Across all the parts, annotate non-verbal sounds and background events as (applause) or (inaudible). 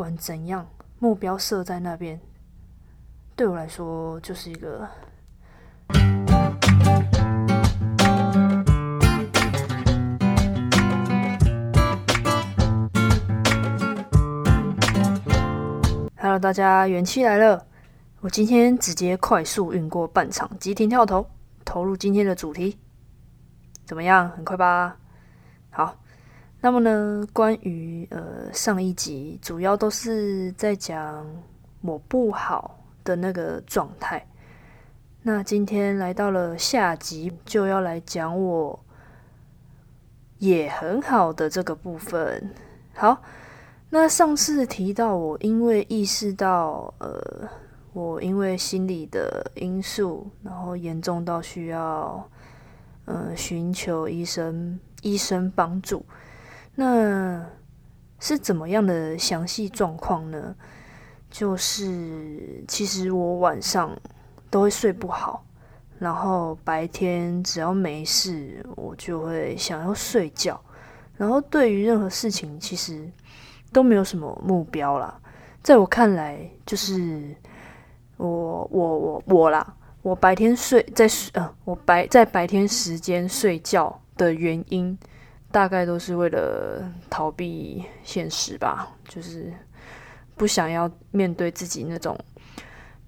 不管怎样，目标设在那边，对我来说就是一个。Hello，大家元气来了！我今天直接快速运过半场，急停跳投，投入今天的主题，怎么样？很快吧？好，那么呢，关于呃上一集主要都是在讲我不好的那个状态，那今天来到了下集，就要来讲我也很好的这个部分。好。那上次提到我，因为意识到，呃，我因为心理的因素，然后严重到需要，呃，寻求医生医生帮助。那是怎么样的详细状况呢？就是其实我晚上都会睡不好，然后白天只要没事，我就会想要睡觉，然后对于任何事情，其实。都没有什么目标啦，在我看来，就是我我我我啦，我白天睡在呃，我白在白天时间睡觉的原因，大概都是为了逃避现实吧，就是不想要面对自己那种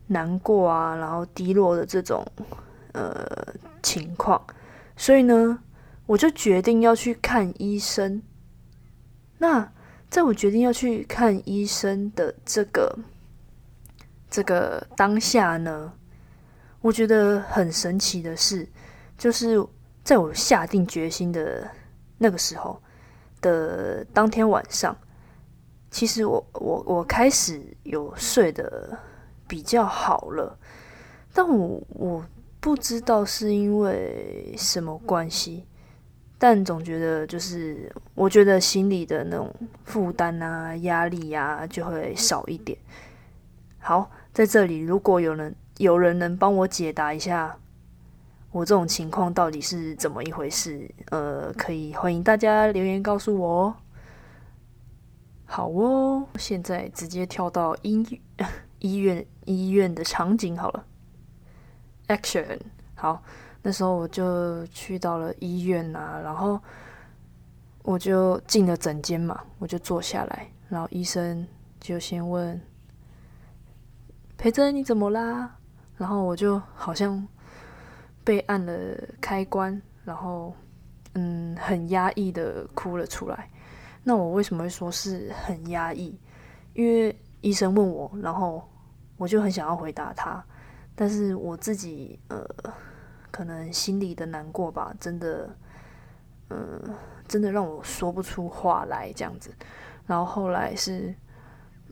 难过啊，然后低落的这种呃情况，所以呢，我就决定要去看医生。那。在我决定要去看医生的这个这个当下呢，我觉得很神奇的是，就是在我下定决心的那个时候的当天晚上，其实我我我开始有睡得比较好了，但我我不知道是因为什么关系。但总觉得就是，我觉得心里的那种负担啊、压力呀，就会少一点。好，在这里，如果有人有人能帮我解答一下，我这种情况到底是怎么一回事？呃，可以欢迎大家留言告诉我哦。好哦，现在直接跳到医医院医院的场景好了。Action，好。那时候我就去到了医院啊，然后我就进了诊间嘛，我就坐下来，然后医生就先问培珍你怎么啦？然后我就好像被按了开关，然后嗯很压抑的哭了出来。那我为什么会说是很压抑？因为医生问我，然后我就很想要回答他，但是我自己呃。可能心里的难过吧，真的，嗯，真的让我说不出话来这样子。然后后来是，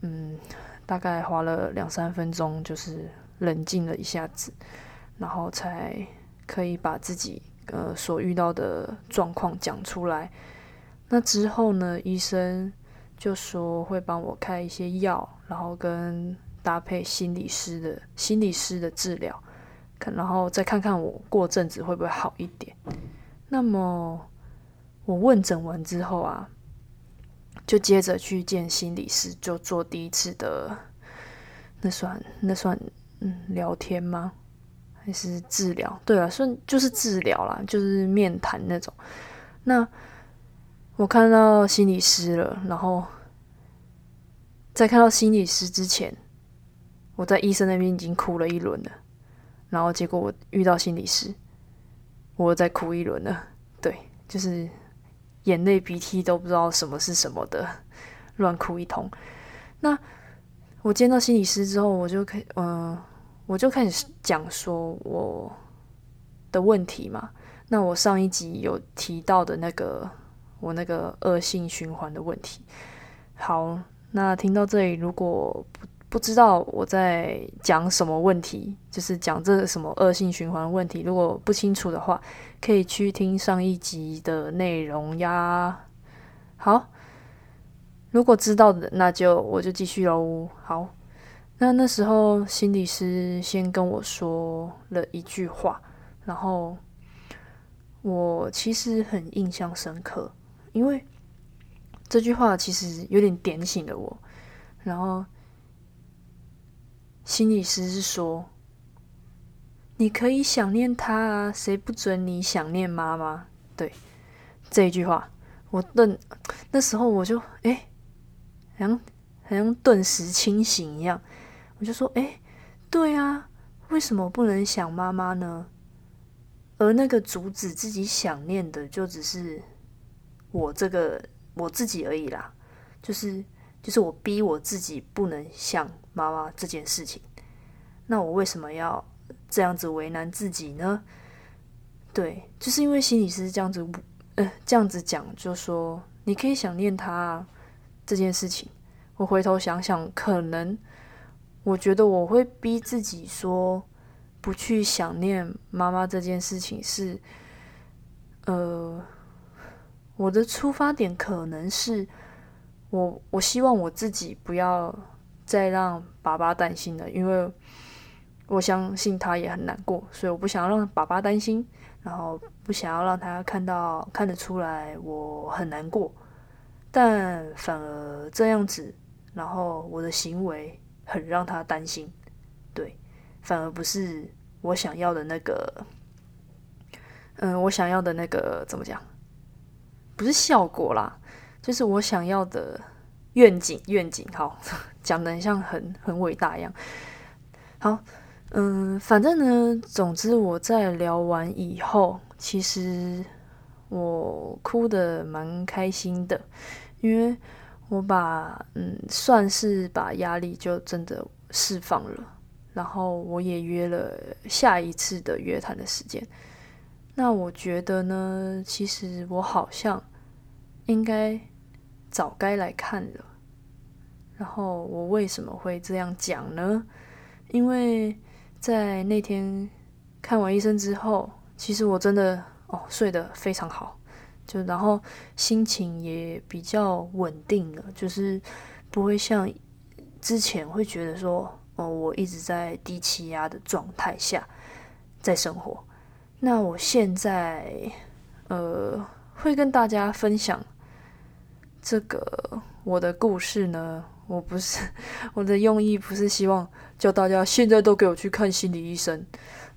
嗯，大概花了两三分钟，就是冷静了一下子，然后才可以把自己呃所遇到的状况讲出来。那之后呢，医生就说会帮我开一些药，然后跟搭配心理师的心理师的治疗。看然后再看看我过阵子会不会好一点。那么我问诊完之后啊，就接着去见心理师，就做第一次的那算那算嗯聊天吗？还是治疗？对啊，算就是治疗啦，就是面谈那种。那我看到心理师了，然后在看到心理师之前，我在医生那边已经哭了一轮了。然后结果我遇到心理师，我再哭一轮了。对，就是眼泪鼻涕都不知道什么是什么的，乱哭一通。那我见到心理师之后，我就开嗯，我就开始讲说我的问题嘛。那我上一集有提到的那个我那个恶性循环的问题。好，那听到这里，如果不。不知道我在讲什么问题，就是讲这什么恶性循环问题。如果不清楚的话，可以去听上一集的内容呀。好，如果知道的，那就我就继续喽。好，那那时候心理师先跟我说了一句话，然后我其实很印象深刻，因为这句话其实有点点醒了我。然后心理师是说，你可以想念他啊，谁不准你想念妈妈？对，这一句话，我顿那时候我就哎，好像好像顿时清醒一样，我就说，哎，对啊，为什么不能想妈妈呢？而那个阻止自己想念的，就只是我这个我自己而已啦。就是就是我逼我自己不能想妈妈这件事情。那我为什么要这样子为难自己呢？对，就是因为心理师这样子，呃，这样子讲，就说你可以想念他这件事情。我回头想想，可能我觉得我会逼自己说。不去想念妈妈这件事情是，呃，我的出发点可能是我我希望我自己不要再让爸爸担心了，因为我相信他也很难过，所以我不想要让爸爸担心，然后不想要让他看到看得出来我很难过，但反而这样子，然后我的行为很让他担心，对。反而不是我想要的那个，嗯，我想要的那个怎么讲？不是效果啦，就是我想要的愿景。愿景，好，(laughs) 讲的很像很很伟大一样。好，嗯，反正呢，总之我在聊完以后，其实我哭的蛮开心的，因为我把嗯，算是把压力就真的释放了。然后我也约了下一次的约谈的时间。那我觉得呢，其实我好像应该早该来看了。然后我为什么会这样讲呢？因为在那天看完医生之后，其实我真的哦睡得非常好，就然后心情也比较稳定了，就是不会像之前会觉得说。哦，我一直在低气压的状态下在生活。那我现在呃会跟大家分享这个我的故事呢。我不是我的用意，不是希望叫大家现在都给我去看心理医生。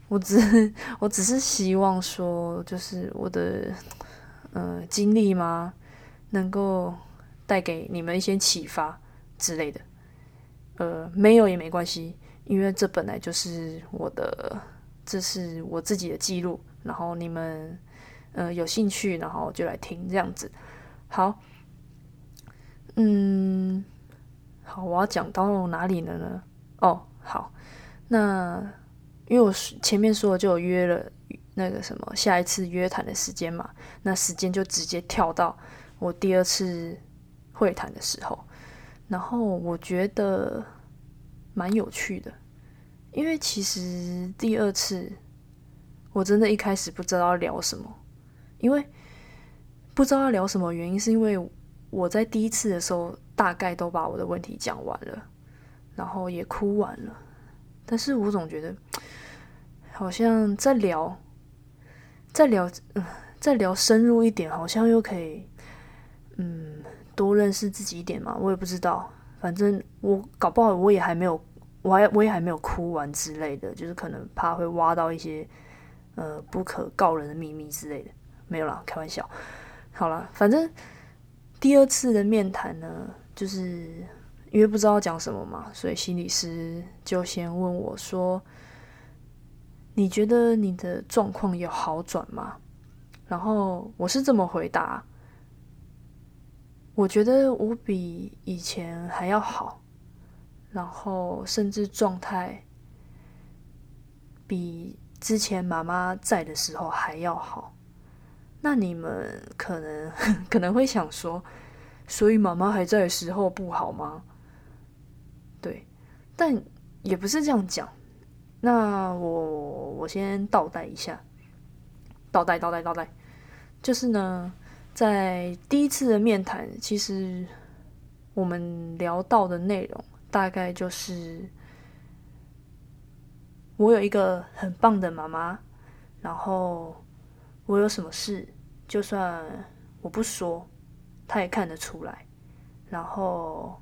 我只我只是希望说，就是我的呃经历吗，能够带给你们一些启发之类的。呃，没有也没关系，因为这本来就是我的，这是我自己的记录。然后你们呃有兴趣，然后就来听这样子。好，嗯，好，我要讲到哪里了呢？哦，好，那因为我前面说就有约了那个什么下一次约谈的时间嘛，那时间就直接跳到我第二次会谈的时候。然后我觉得蛮有趣的，因为其实第二次我真的一开始不知道聊什么，因为不知道要聊什么原因是因为我在第一次的时候大概都把我的问题讲完了，然后也哭完了，但是我总觉得好像在聊再聊嗯再聊深入一点，好像又可以嗯。多认识自己一点嘛，我也不知道。反正我搞不好我也还没有，我还我也还没有哭完之类的，就是可能怕会挖到一些呃不可告人的秘密之类的。没有啦，开玩笑。好了，反正第二次的面谈呢，就是因为不知道讲什么嘛，所以心理师就先问我说：“你觉得你的状况有好转吗？”然后我是这么回答。我觉得我比以前还要好，然后甚至状态比之前妈妈在的时候还要好。那你们可能 (laughs) 可能会想说，所以妈妈还在的时候不好吗？对，但也不是这样讲。那我我先倒带一下，倒带倒带倒带，就是呢。在第一次的面谈，其实我们聊到的内容大概就是：我有一个很棒的妈妈，然后我有什么事，就算我不说，她也看得出来。然后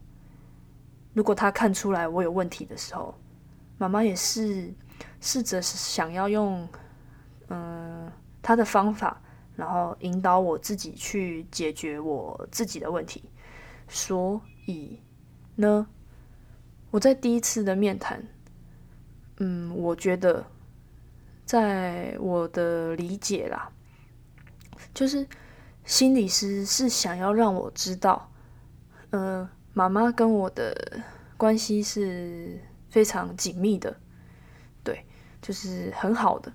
如果他看出来我有问题的时候，妈妈也是试着想要用嗯他的方法，然后引导我自己去解决我自己的问题。所以呢，我在第一次的面谈，嗯，我觉得在我的理解啦，就是心理师是想要让我知道，呃。妈妈跟我的关系是非常紧密的，对，就是很好的。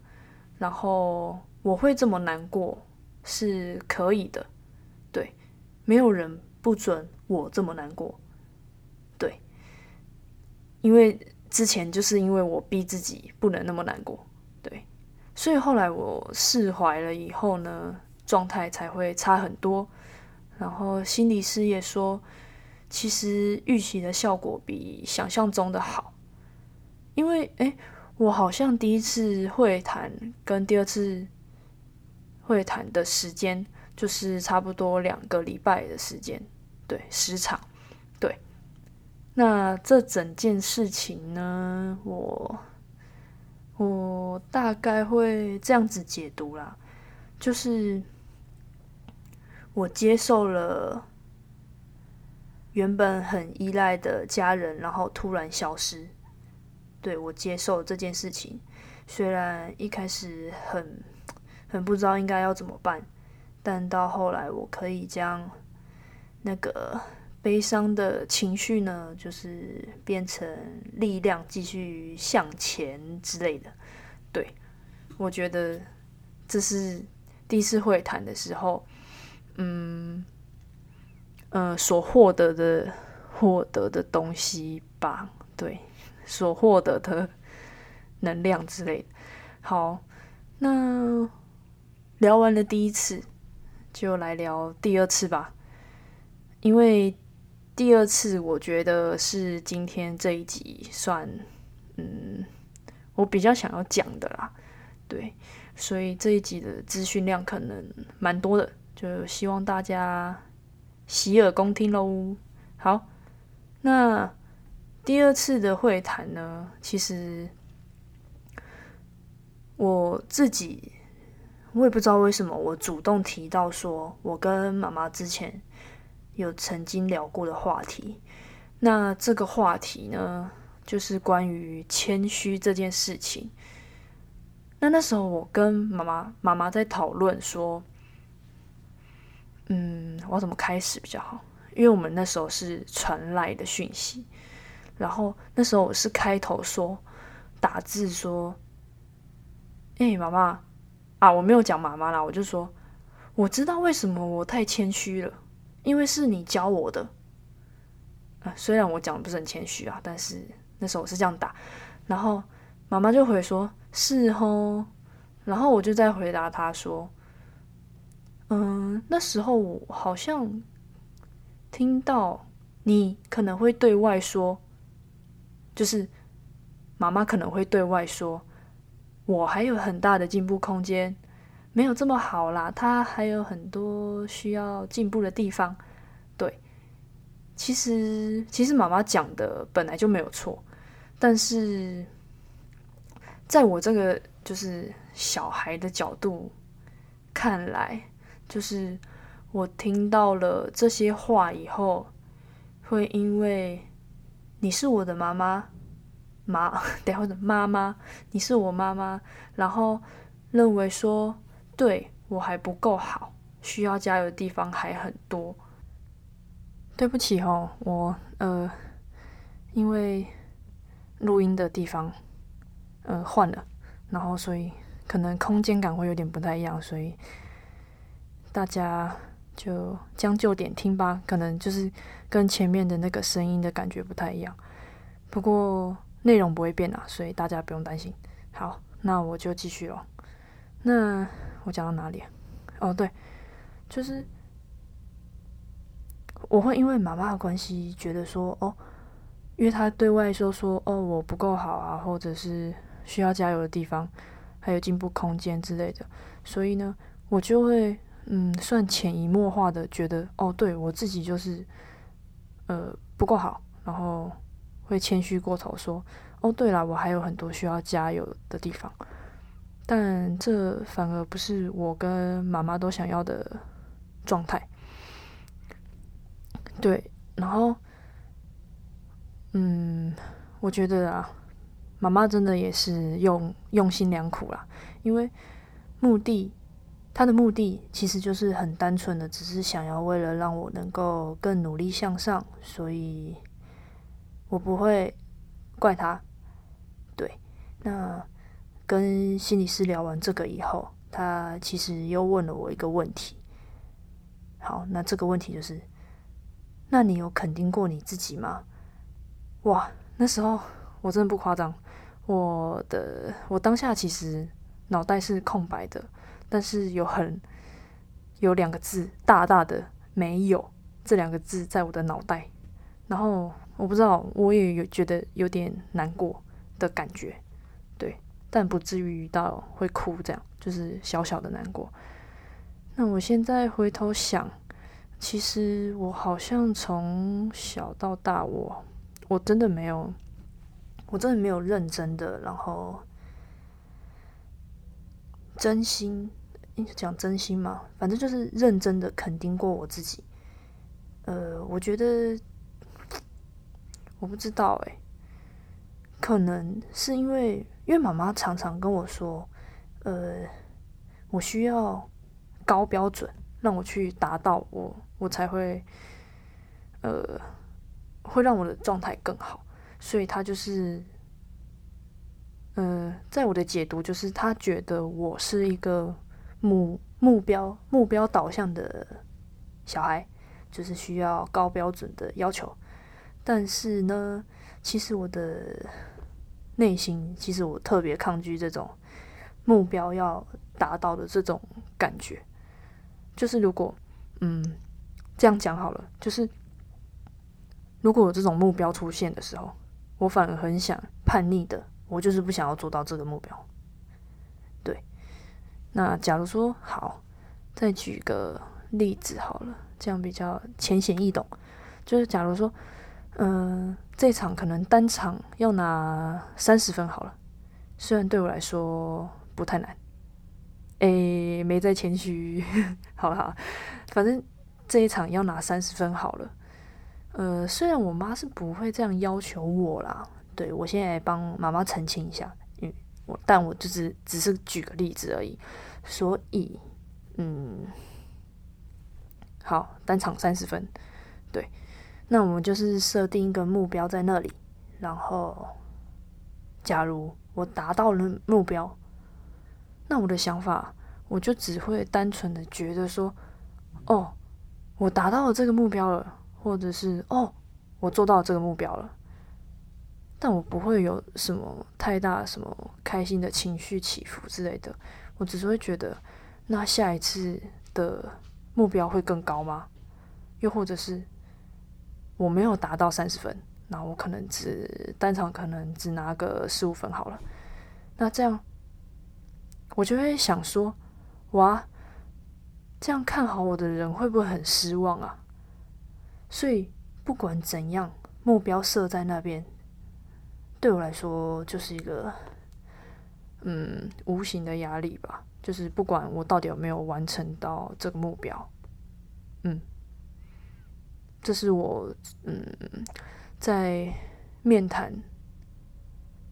然后我会这么难过是可以的，对，没有人不准我这么难过，对，因为之前就是因为我逼自己不能那么难过，对，所以后来我释怀了以后呢，状态才会差很多。然后心理师也说。其实预期的效果比想象中的好，因为哎，我好像第一次会谈跟第二次会谈的时间就是差不多两个礼拜的时间，对时长，对。那这整件事情呢，我我大概会这样子解读啦，就是我接受了。原本很依赖的家人，然后突然消失，对我接受这件事情，虽然一开始很很不知道应该要怎么办，但到后来我可以将那个悲伤的情绪呢，就是变成力量，继续向前之类的。对我觉得这是第一次会谈的时候，嗯。嗯，所获得的获得的东西吧，对，所获得的能量之类的。好，那聊完了第一次，就来聊第二次吧。因为第二次，我觉得是今天这一集算，嗯，我比较想要讲的啦。对，所以这一集的资讯量可能蛮多的，就希望大家。洗耳恭听喽。好，那第二次的会谈呢？其实我自己我也不知道为什么，我主动提到说我跟妈妈之前有曾经聊过的话题。那这个话题呢，就是关于谦虚这件事情。那那时候我跟妈妈妈妈在讨论说。嗯，我要怎么开始比较好？因为我们那时候是传来的讯息，然后那时候我是开头说打字说：“哎，妈妈啊，我没有讲妈妈啦，我就说我知道为什么我太谦虚了，因为是你教我的。啊，虽然我讲的不是很谦虚啊，但是那时候我是这样打，然后妈妈就回说：是哦，然后我就再回答他说。”嗯，那时候我好像听到你可能会对外说，就是妈妈可能会对外说，我还有很大的进步空间，没有这么好啦，他还有很多需要进步的地方。对，其实其实妈妈讲的本来就没有错，但是在我这个就是小孩的角度看来。就是我听到了这些话以后，会因为你是我的妈妈，(laughs) 妈，等或者妈妈，你是我妈妈，然后认为说对我还不够好，需要加油的地方还很多。对不起哦，我呃，因为录音的地方呃换了，然后所以可能空间感会有点不太一样，所以。大家就将就点听吧，可能就是跟前面的那个声音的感觉不太一样，不过内容不会变啊，所以大家不用担心。好，那我就继续了。那我讲到哪里？哦，对，就是我会因为妈妈的关系，觉得说哦，因为他对外说说哦我不够好啊，或者是需要加油的地方，还有进步空间之类的，所以呢，我就会。嗯，算潜移默化的觉得，哦，对我自己就是，呃，不够好，然后会谦虚过头，说：“哦，对了，我还有很多需要加油的地方。”但这反而不是我跟妈妈都想要的状态。对，然后，嗯，我觉得啊，妈妈真的也是用用心良苦啦，因为目的，他的目的其实就是很单纯的，只是想要为了让我能够更努力向上，所以我不会怪他。对，那跟心理师聊完这个以后，他其实又问了我一个问题。好，那这个问题就是。那你有肯定过你自己吗？哇，那时候我真的不夸张，我的我当下其实脑袋是空白的，但是有很有两个字大大的没有这两个字在我的脑袋，然后我不知道我也有觉得有点难过的感觉，对，但不至于到会哭这样，就是小小的难过。那我现在回头想。其实我好像从小到大，我我真的没有，我真的没有认真的，然后真心讲真心嘛，反正就是认真的肯定过我自己。呃，我觉得我不知道哎，可能是因为因为妈妈常常跟我说，呃，我需要高标准。让我去达到我，我才会，呃，会让我的状态更好。所以他就是，呃，在我的解读就是他觉得我是一个目目标目标导向的小孩，就是需要高标准的要求。但是呢，其实我的内心，其实我特别抗拒这种目标要达到的这种感觉。就是如果，嗯，这样讲好了，就是如果有这种目标出现的时候，我反而很想叛逆的，我就是不想要做到这个目标。对，那假如说好，再举个例子好了，这样比较浅显易懂。就是假如说，嗯，这场可能单场要拿三十分好了，虽然对我来说不太难。诶，没在谦虚，(laughs) 好了，反正这一场要拿三十分好了。呃，虽然我妈是不会这样要求我啦，对我现在帮妈妈澄清一下，嗯，我但我就是只是举个例子而已。所以，嗯，好，单场三十分，对，那我们就是设定一个目标在那里，然后，假如我达到了目标。那我的想法，我就只会单纯的觉得说，哦，我达到了这个目标了，或者是哦，我做到这个目标了，但我不会有什么太大什么开心的情绪起伏之类的，我只是会觉得，那下一次的目标会更高吗？又或者是我没有达到三十分，那我可能只单场可能只拿个十五分好了，那这样。我就会想说，哇，这样看好我的人会不会很失望啊？所以不管怎样，目标设在那边，对我来说就是一个嗯无形的压力吧。就是不管我到底有没有完成到这个目标，嗯，这是我嗯在面谈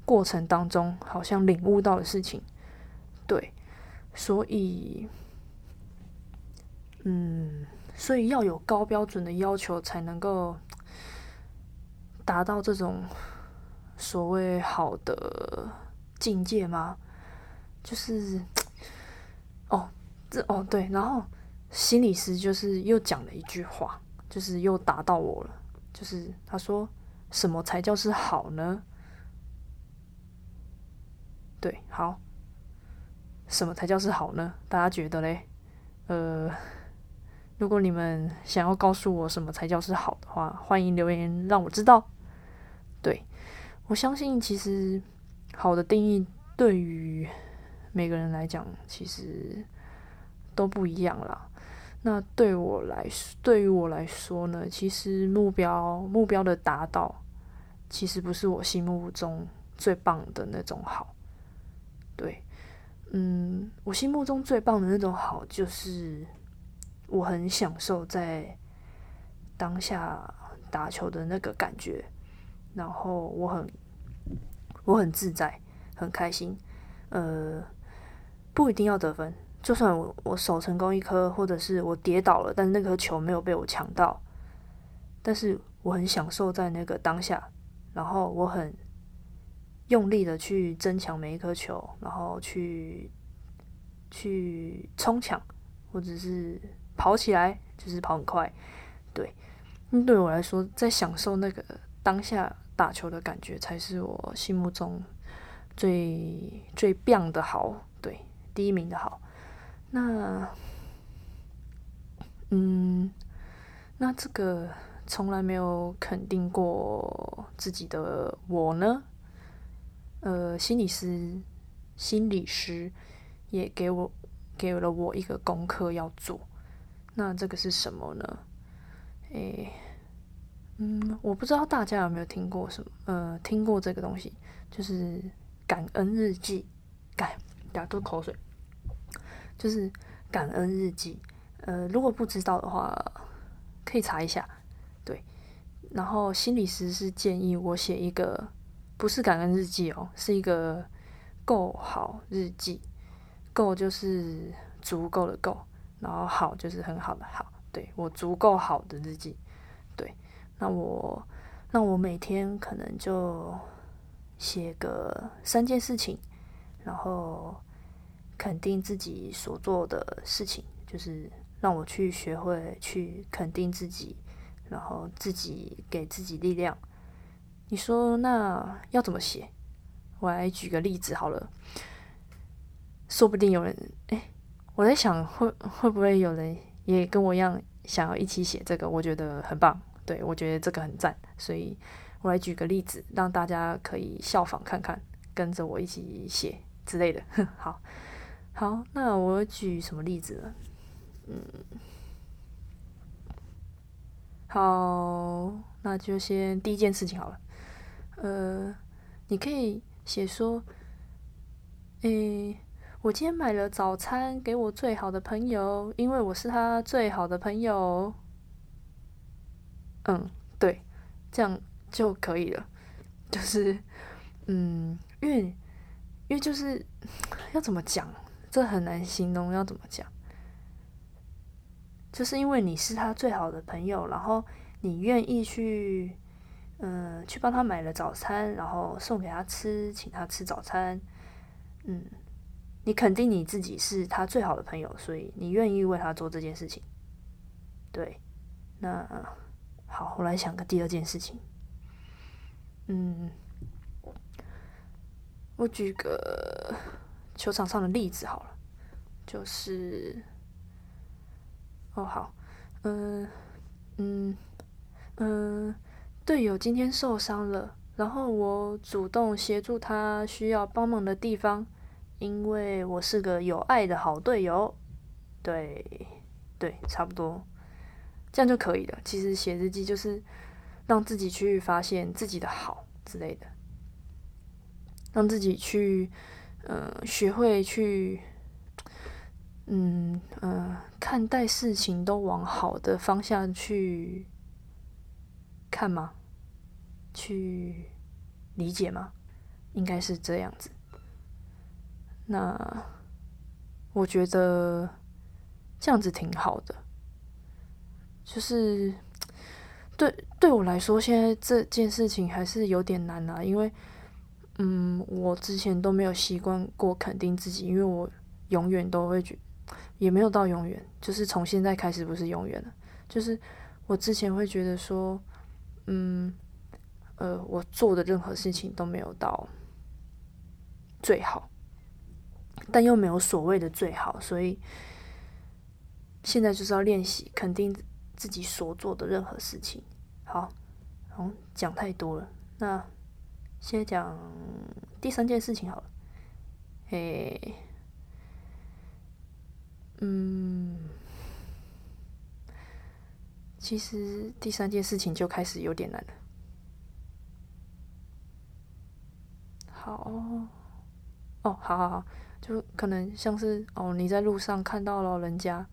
过程当中好像领悟到的事情。对，所以，嗯，所以要有高标准的要求，才能够达到这种所谓好的境界吗？就是，(tsk) 哦，这哦对，然后心理师就是又讲了一句话，就是又打到我了，就是他说，什么才叫是好呢？对，好。什么才叫是好呢？大家觉得嘞？呃，如果你们想要告诉我什么才叫是好的话，欢迎留言让我知道。对我相信，其实好的定义对于每个人来讲，其实都不一样啦。那对我来说，对于我来说呢，其实目标目标的达到，其实不是我心目中最棒的那种好。对，嗯，我心目中最棒的那种好，就是我很享受在当下打球的那个感觉，然后我很我很自在，很开心。呃，不一定要得分，就算我我守成功一颗，或者是我跌倒了，但是那颗球没有被我抢到，但是我很享受在那个当下，然后我很。用力的去争抢每一颗球，然后去去冲抢，或者是跑起来，就是跑很快。对，对我来说，在享受那个当下打球的感觉，才是我心目中最最棒的好，对，第一名的好。那，嗯，那这个从来没有肯定过自己的我呢？呃，心理师，心理师也给我给了我一个功课要做。那这个是什么呢？诶，嗯，我不知道大家有没有听过什么，呃，听过这个东西，就是感恩日记。感，打多口水，就是感恩日记。呃，如果不知道的话，可以查一下。对，然后心理师是建议我写一个。不是感恩日记哦，是一个够好日记。够就是足够的够，然后好就是很好的好。对我足够好的日记，那我那我每天可能就写个三件事情，然后肯定自己所做的事情，就是让我去学会去肯定自己，然后自己给自己力量。你说那要怎么写？我来举个例子好了，说不定有人哎，我在想会会不会有人也跟我一样想要一起写这个？我觉得很棒，对我觉得这个很赞，所以我来举个例子，让大家可以效仿看看，跟着我一起写之类的。(laughs) 好，好，那我举什么例子呢？嗯，好，那就先第一件事情好了。呃，你可以写说，诶，我今天买了早餐给我最好的朋友，因为我是他最好的朋友。嗯，对，这样就可以了。就是，嗯，因为，因为就是 (sighs) 要怎么讲，这很难形容，要怎么讲？就是因为你是他最好的朋友，然后你愿意去。嗯，去帮他买了早餐，然后送给他吃，请他吃早餐。嗯，你肯定你自己是他最好的朋友，所以你愿意为他做这件事情。对，那好，我来想个第二件事情。嗯，我举个球场上的例子好了，就是，哦好，嗯嗯嗯。队友今天受伤了，然后我主动协助他需要帮忙的地方，因为我是个有爱的好队友。对，对，差不多，这样就可以了。其实写日记就是让自己去发现自己的好之类的，让自己去，嗯，学会去，嗯嗯，看待事情都往好的方向去。看吗？去理解吗？应该是这样子。那我觉得这样子挺好的。就是对对我来说，现在这件事情还是有点难啊，因为嗯，我之前都没有习惯过肯定自己，因为我永远都会觉，也没有到永远，就是从现在开始不是永远了，就是我之前会觉得说。嗯，呃，我做的任何事情都没有到最好，但又没有所谓的最好，所以现在就是要练习肯定自己所做的任何事情。好，好，讲太多了，那先讲第三件事情好了。诶，嗯。其实第三件事情就开始有点难了。好，哦，好好好，就可能像是哦，你在路上看到了人家，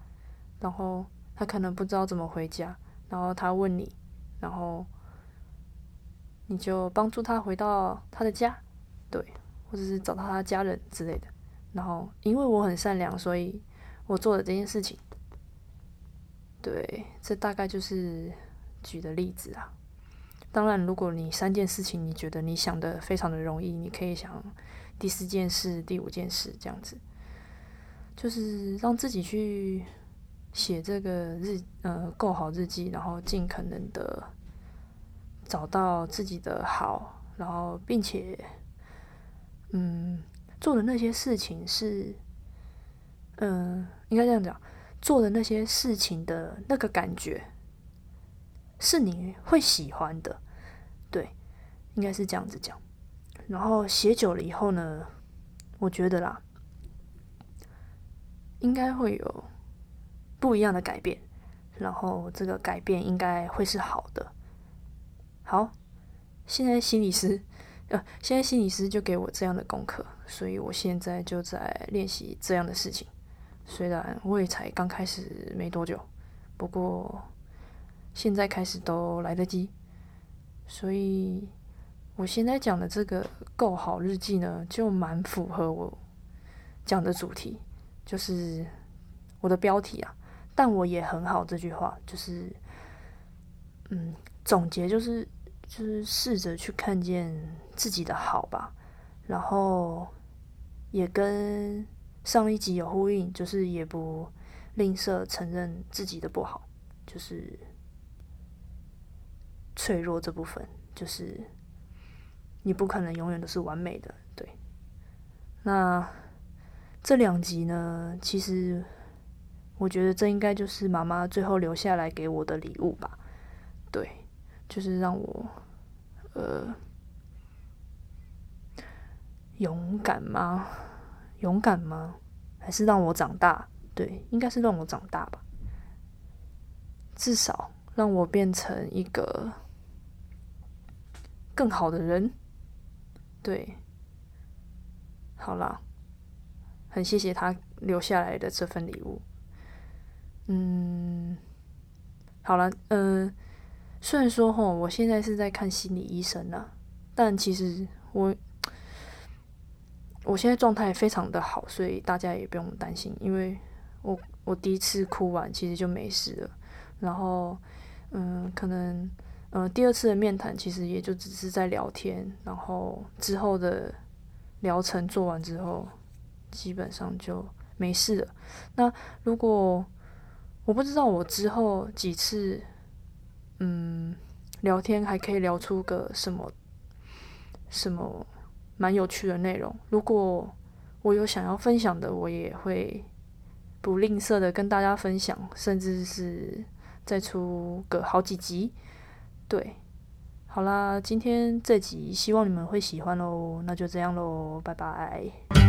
然后他可能不知道怎么回家，然后他问你，然后你就帮助他回到他的家，对，或者是找到他家人之类的。然后因为我很善良，所以我做了这件事情。对，这大概就是举的例子啊。当然，如果你三件事情你觉得你想的非常的容易，你可以想第四件事、第五件事这样子，就是让自己去写这个日呃够好日记，然后尽可能的找到自己的好，然后并且嗯做的那些事情是嗯应该这样讲，做的那些事情的那个感觉。是你会喜欢的，对，应该是这样子讲。然后写久了以后呢，我觉得啦，应该会有不一样的改变。然后这个改变应该会是好的。好，现在心理师，呃，现在心理师就给我这样的功课，所以我现在就在练习这样的事情。虽然我也才刚开始没多久，不过。现在开始都来得及，所以我现在讲的这个够好日记呢，就蛮符合我讲的主题，就是我的标题啊。但我也很好这句话，就是嗯，总结就是就是试着去看见自己的好吧，然后也跟上一集有呼应，就是也不吝啬承认自己的不好，就是。脆弱这部分，就是你不可能永远都是完美的，对。那这两集呢，其实我觉得这应该就是妈妈最后留下来给我的礼物吧，对，就是让我呃勇敢吗？勇敢吗？还是让我长大？对，应该是让我长大吧，至少。让我变成一个更好的人，对，好啦，很谢谢他留下来的这份礼物。嗯，好了，嗯，虽然说吼，我现在是在看心理医生呢，但其实我我现在状态非常的好，所以大家也不用担心，因为我我第一次哭完其实就没事了，然后。嗯，可能，嗯，第二次的面谈其实也就只是在聊天，然后之后的疗程做完之后，基本上就没事了。那如果我不知道我之后几次，嗯，聊天还可以聊出个什么什么蛮有趣的内容。如果我有想要分享的，我也会不吝啬的跟大家分享，甚至是。再出个好几集，对，好啦，今天这集希望你们会喜欢喽，那就这样喽，拜拜。